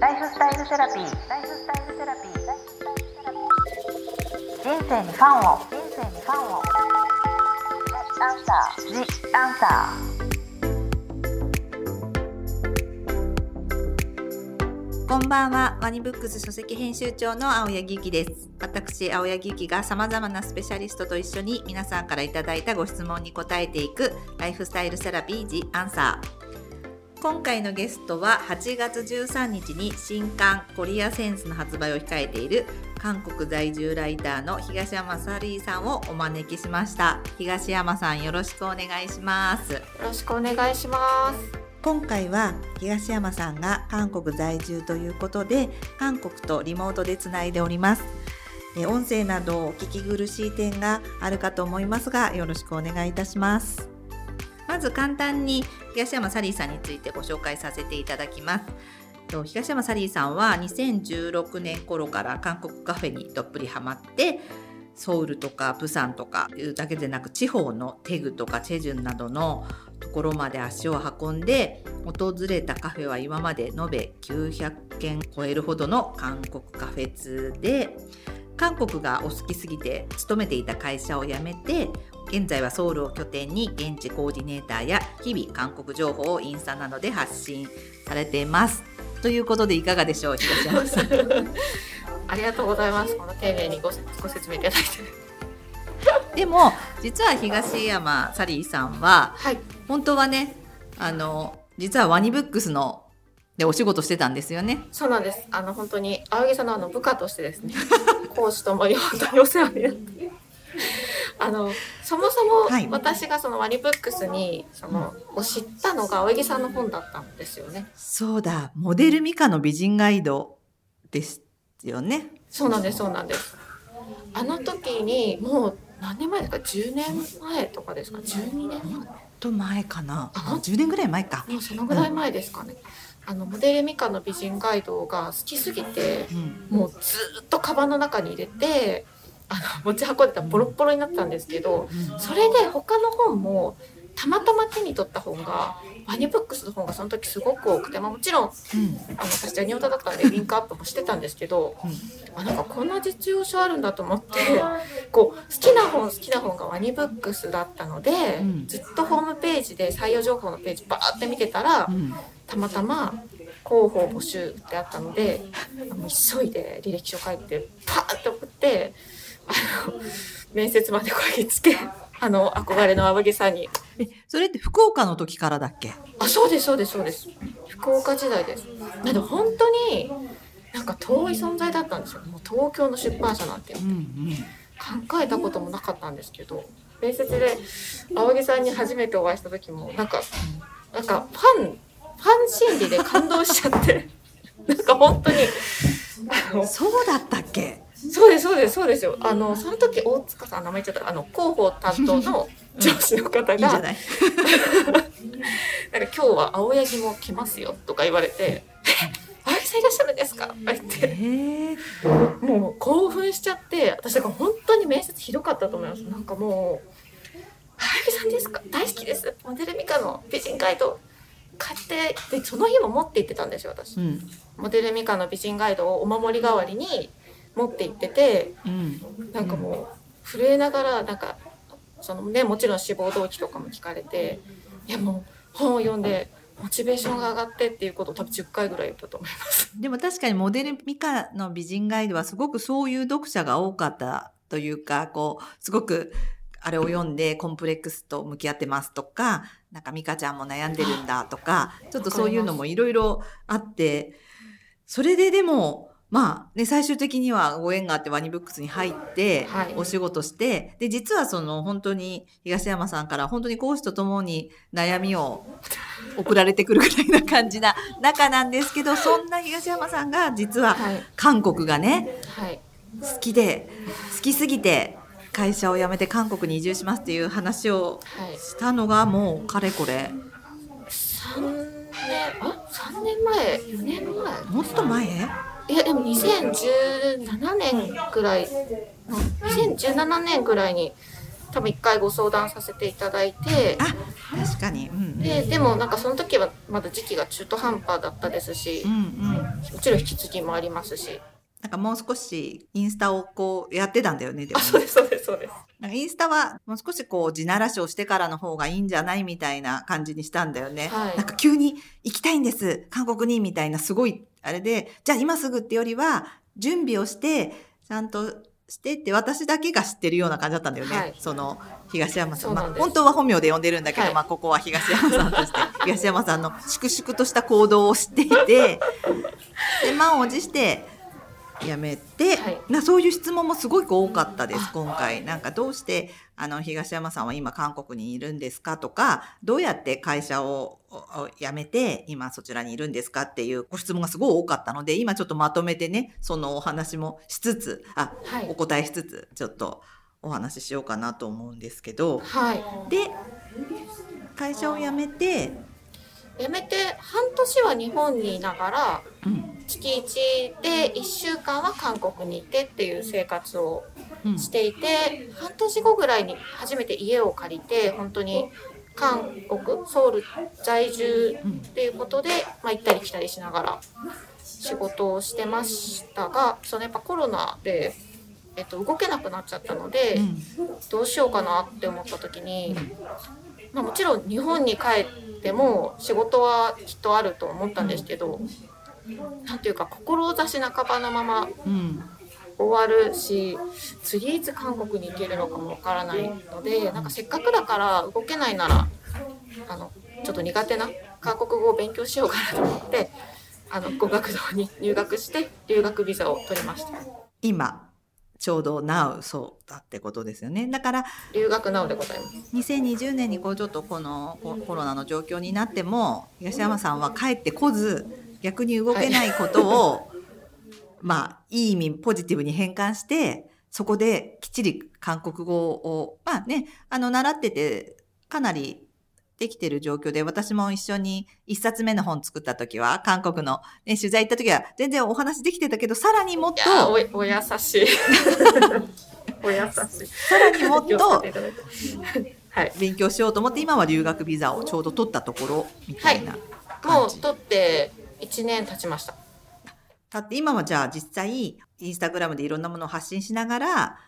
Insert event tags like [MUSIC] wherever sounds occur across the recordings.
ライフスタイルセラピー。ライフスタイルセラピー。人生にファンを。人生にファンを。アンサー。ジアンサーこんばんは、ワニブックス書籍編集長の青柳ゆきです。私、青柳ゆきが様々なスペシャリストと一緒に皆さんからいただいたご質問に答えていくライフスタイルセラピー The Answer。今回のゲストは8月13日に新刊コリアセンスの発売を控えている韓国在住ライターの東山サリーさんをお招きしました。東山さんよろしくお願いします。よろしくお願いします。今回は東山さんが韓国在住ということで韓国とリモートでつないでおりますえ音声などお聞き苦しい点があるかと思いますがよろしくお願いいたしますまず簡単に東山サリーさんについてご紹介させていただきます。東山サリーさんは2016年頃から韓国カフェにどっぷりハマってソウルとかプサンとかいうだけでなく地方のテグとかチェジュンなどのところまで足を運んで訪れたカフェは今まで延べ900件超えるほどの韓国カフェ通で韓国がお好きすぎて勤めていた会社を辞めて現在はソウルを拠点に現地コーディネーターや日々韓国情報をインスタなどで発信されています。ということでいかがでしょう東山さん。[LAUGHS] ありがとうございます。この丁寧にごご説明いただいて。[LAUGHS] でも実は東山サリーさんははい。本当はねあの実はワニブックスのでお仕事してたんですよね。そうなんです。あの本当に青木さんのあの部下としてですね、[LAUGHS] 講師ともに本当にお世話になって。[LAUGHS] あのそもそもはい私がそのワニブックスにその、を知ったのが青木さんの本だったんですよね。そうだモデルミカの美人ガイドですよね。そうなんですそうなんです。あの時にもう何年前ですか？10年前とかですか？12年前？と前かなあ10年ぐらい前か。もうそのぐらい前ですかね。あのモデルミカの美人ガイドが好きすぎてうん。もうずーっとカバンの中に入れてあの持ち運んでたらボロッボロになったんですけどそれで他の本もたまたま手に取った本がワニブックスの本がその時すごく多くて、まあ、もちろんうん。あの私ジャニオタだったんでリンクアップもしてたんですけどあなんかこんな実用書あるんだと思ってこう好きな本好きな本がワニブックスだったので、うん。ずっとホームページで採用情報のページバーって見てたら、うん。たまたま広報募集ってあったのであの急いで履歴書書いてパーって送ってあの面接までこぎつけあの憧れの青木さんに。えそれって福岡の時からだっけ？あそうですそうですそうです。福岡時代です。だって本当になんか遠い存在だったんですよ。もう東京の出版社なんて。うんうん考えたこともなかったんですけど面接で青木さんに初めてお会いした時もなんかなんかファンファン心理で感動しちゃって [LAUGHS] なんか本当にそうだったっけ？そうですそうですそうですよ。あのその時大塚さん名前言っちゃった。あの広報担当の上司の方が、いい？[LAUGHS] なんか今日は青柳も来ますよとか言われて「[LAUGHS] 青柳さんいらっしゃるんですか?」とか言って。もう興奮しちゃって私だから本当に面接ひどかったと思います。なんかもう「青柳さんですか？大好きです。モデルミカの美人ガイド買って」でその日も持って行ってたんですよ私。うん。モデルミカの美人ガイドをお守り代わりに持って行っててうん。なんかもう震えながらなんかそのねもちろん志望動機とかも聞かれていやもう本を読んでモチベーションが上がってっていうことを多分10回ぐらい言ったと思います。でも確かにモデルミカの美人ガイドはすごくそういう読者が多かったというかこうすごくあれを読んでコンプレックスと向き合ってますとかなんかミカちゃんも悩んでるんだとかちょっとそういうのもいろいろあってそれででもまあね最終的にはご縁があってワニブックスに入ってはい。お仕事して、で実はその本当に東山さんから本当に講師とともに悩みを [LAUGHS] 送られてくるぐらいな感じな中なんですけどそんな東山さんが実ははい、韓国がねはい。好きで好きすぎて会社を辞めて韓国に移住しますっていう話をはい、したのがもうかれこれ。3年あ三年前？4年前？もっと前？いやでも2017年ぐらいの2017年ぐらいに多分一回ご相談させていただいて。あ確かに。うんうん。ででもなんかその時はまだ時期が中途半端だったですしうんうん。もちろん引き継ぎもありますし。なんかもう少しインスタをこうやってたんだよね、でもね。あそうですそうですそうですなんかインスタはもう少しこう地ならしをしてからの方がいいんじゃないみたいな感じにしたんだよね。はい。なんか急に行きたいんです、韓国にみたいなすごいあれで、じゃあ今すぐってよりは準備をして、ちゃんとしてって私だけが知ってるような感じだったんだよね。はい。その東山さん。まあ本当は本名で呼んでるんだけど、はい。まあここは東山さんとして、[LAUGHS] 東山さんの粛々とした行動を知っていて、で、満を持して、やめて、はい。なそういう質問もすごく多かったですあ。今回。なんかどうしてあの東山さんは今韓国にいるんですかとかどうやって会社をお辞めて今そちらにいるんですかっていうご質問がすごい多かったので今ちょっとまとめてねそのお話もしつつあはい。お答えしつつちょっとお話ししようかなと思うんですけど。はい。で会社を辞めて、辞めて半年は日本にいながらうん。月1で1週間は韓国にいてっていう生活をうん。していて半年後ぐらいに初めて家を借りて本当に韓国ソウル在住うんっていうことで、まあ、行ったり来たりしながら仕事をしてましたがそのやっぱコロナで、えっと、動けなくなっちゃったので、うん。どうしようかなって思った時に、まあ、もちろん日本に帰っても仕事はきっとあると思ったんですけど、なんていうか志半ばのまま終わるし次いつ韓国に行けるのかもわからないのでなんかせっかくだから動けないならあのちょっと苦手な韓国語を勉強しようかなと思ってあの語学堂に入学して留学ビザを取りました。今ちょうど Now そうだってことですよね。だから留学なのでございます。2020年にこうちょっとこのココロナの状況になっても東山さんは帰ってこず逆に動けないことを、まあいい意味ポジティブに変換してそこできっちり韓国語をまあねあの習っててかなりできてる状況で私も一緒に一冊目の本作った時は韓国の、ね、取材行った時は全然お話できてたけどさらにもっとおお優しい [LAUGHS] お優しいさらにもっとはい勉強しようと思って今は留学ビザをちょうど取ったところみたいなも感じ。う取って1年経ちましただって今はじゃあ実際インスタグラムでいろんなものを発信しながら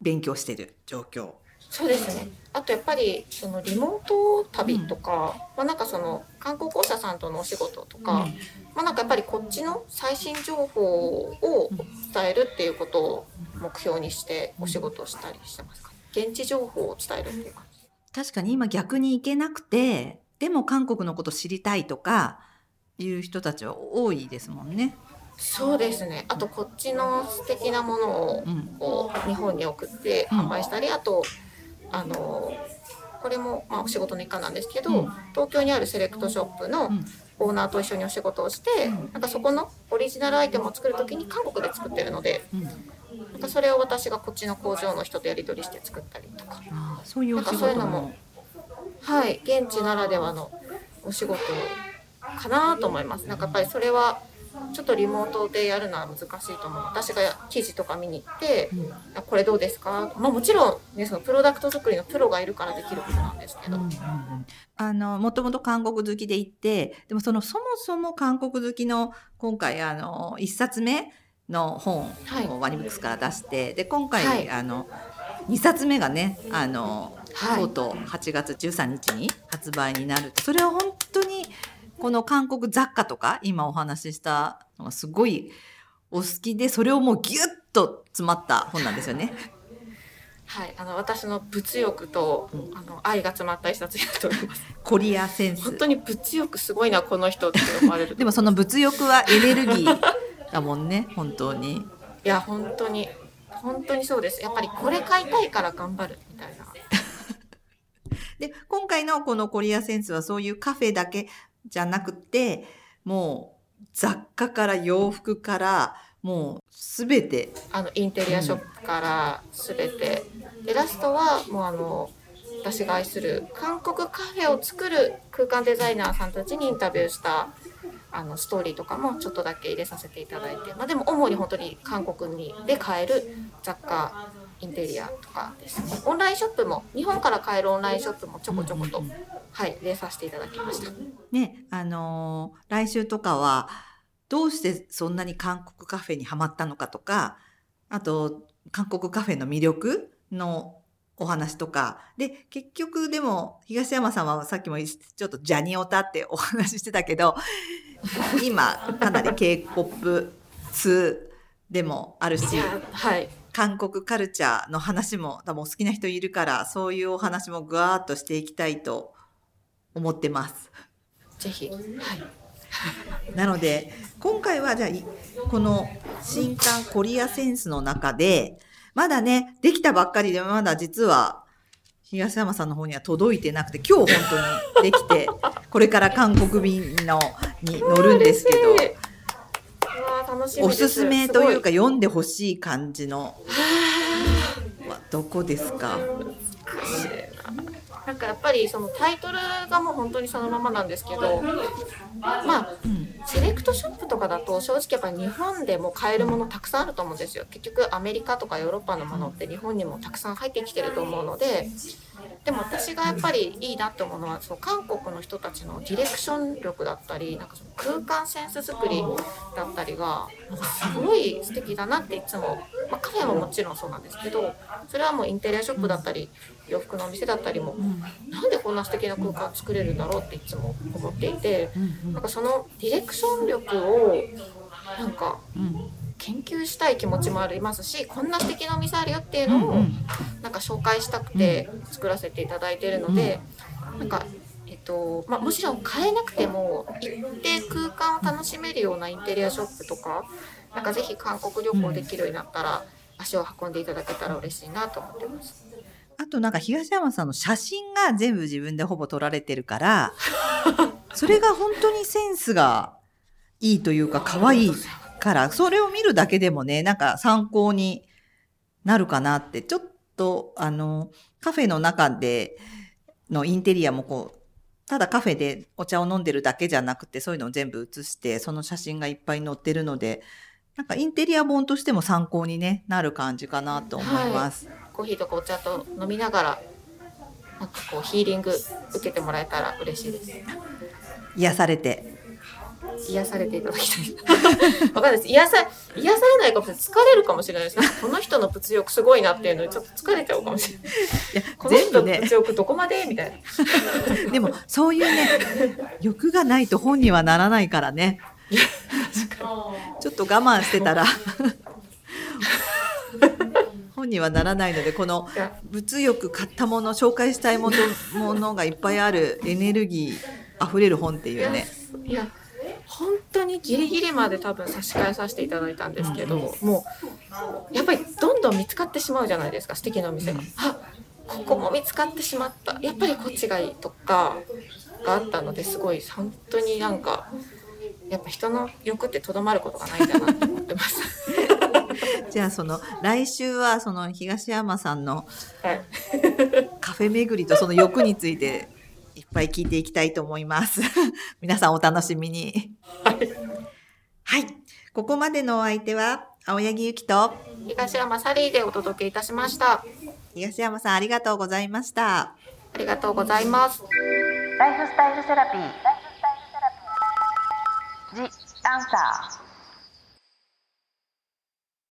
勉強してる状況。そうですね。あとやっぱりそのリモート旅とか、まあなんかその観光公社さんとのお仕事とか、まあなんかやっぱりこっちの最新情報を伝えるっていうことを目標にしてお仕事をしたりしてますか。現地情報を伝えるっていう感じ。確かに今逆に行けなくてでも韓国のこと知りたいとかいう人たちは多いですもんね。そうですね。あとこっちの素敵なものをうんこう日本に送って販売したり、あとあのこれもまあお仕事の一環なんですけど、うん。東京にあるセレクトショップのうん。オーナーと一緒にお仕事をして、うん。なんかそこのオリジナルアイテムを作る時に韓国で作ってるのでうん。なんかそれを私がこっちの工場の人とやり取りして作ったりとか。そういうなんかそういうのも。はい現地ならではのお仕事かなと思います。なんかやっぱりそれはちょっとリモートでやるのは難しいと思う。私が記事とか見に行ってうん「あこれどうですか?」まあもちろんねそのプロダクト作りのプロがいるからできることなんですけど、うんうんうん。あのもともと韓国好きで行ってでもそのそもそも韓国好きの今回あの一冊目の本はい。をワニブックスから出して、で今回、はい。あの2冊目がねあの、はい。とうとう8月13日に発売になるそれは本当にこの韓国雑貨とか今お話ししたのがすごいお好きでそれをもうギュッと詰まった本なんですよね。[LAUGHS] はい、あの私の物欲と、うん。あの愛が詰まった一冊になっております。コリアセンス。本当に物欲すごいなこの人って思われる。[LAUGHS] でもその物欲はエネルギーだもんね本当に。いや本当に本当にそうです。やっぱりこれ買いたいから頑張るみたいな。[LAUGHS] で今回のこのコリアセンスはそういうカフェだけじゃなくてもう雑貨から洋服からもう全て。あのインテリアショップから全て、でラストはもうあの私が愛する韓国カフェを作る空間デザイナーさんたちにインタビューしたあのストーリーとかもちょっとだけ入れさせていただいて、まあ、でも主に本当に韓国にで買える雑貨インテリアとかですね。オンラインショップも日本から買えるオンラインショップもちょこちょこと、うんはい入れさせていただきました。ねあのー来週とかはどうしてそんなに韓国カフェにはまったのかとかあと韓国カフェの魅力のお話とか。で結局でも東山さんはさっきもちょっとジャニオタってお話ししてたけど今かなり K-POP 通でもあるし、はい、韓国カルチャーの話も多分お好きな人いるからそういうお話もぐわーっとしていきたいと思ってます。ぜひ、はい、[LAUGHS] なので今回はじゃあいこの新刊コリアセンスの中でまだねできたばっかりでまだ実は東山さんの方には届いてなくて今日本当にできてこれから韓国便のに乗るんですけど [LAUGHS] 楽しみおです。すめというすか読んでほしい感じの。はどこですか？ななんかやっぱりそのタイトルがもう本当にそのままなんですけどまあうんセレクトショップとかだと正直やっぱり日本でも買えるものたくさんあると思うんですよ。結局アメリカとかヨーロッパのものって日本にもたくさん入ってきてると思うのででも私がやっぱりいいなって思うのはその韓国の人たちのディレクション力だったりなんかその空間センス作りだったりがなんかすごい素敵だなっていつも、まあ、カフェももちろんそうなんですけどそれはもうインテリアショップだったり洋服のお店だったりもなんでこんな素敵な空間作れるんだろうっていつも思っていて。なんかそのディレクション力をなんか研究したい気持ちもありますしこんな素敵なお店あるよっていうのをなんか紹介したくて作らせていただいているので、なんか、えっとまあ、もちろん買えなくても行って空間を楽しめるようなインテリアショップとかなんかぜひ韓国旅行できるようになったら足を運んでいただけたら嬉しいなと思ってます。あとなんか東山さんの写真が全部自分でほぼ撮られてるから、それが本当にセンスがいいというか可愛いから、それを見るだけでもね、なんか参考になるかなって、ちょっとあの、カフェの中でのインテリアもこう、ただカフェでお茶を飲んでるだけじゃなくて、そういうのを全部写して、その写真がいっぱい載ってるので、なんかインテリア本としても参考に、ね、なる感じかなと思います。コーヒーとかお茶と飲みながらなんかこうヒーリング受けてもらえたら嬉しいです。癒されて。癒されていただきたい。[LAUGHS] わかんないです。癒さ、癒されないかもしれない。疲れるかもしれないです。この人の物欲すごいなっていうのにちょっと疲れちゃうかもしれない。いやこの人の物欲どこまで？みたいな。[LAUGHS] でもそういうね欲がないと本にはならないからね [LAUGHS] ちょっと我慢してたら。[LAUGHS] 本にはならないのでこの物欲買ったもの紹介したいものものがいっぱいあるエネルギーあふれる本っていうね、いや本当にギリギリまで多分差し替えさせていただいたんですけど、もうやっぱりどんどん見つかってしまうじゃないですか素敵なお店が。うんあここも見つかってしまった。やっぱりこっちがいいとかがあったのですごい本当になんかやっぱ人の欲ってとどまることがないんだなって思ってます。[LAUGHS] じゃあその来週はその東山さんのはい、カフェ巡りとその欲についていっぱい聞いていきたいと思います。[LAUGHS] 皆さんお楽しみに。はい。ここまでのお相手は、青柳ゆきと東山サリーでお届けいたしました。東山さんありがとうございました。ありがとうございます。ライフスタイルセラピー。ジ・アンサー。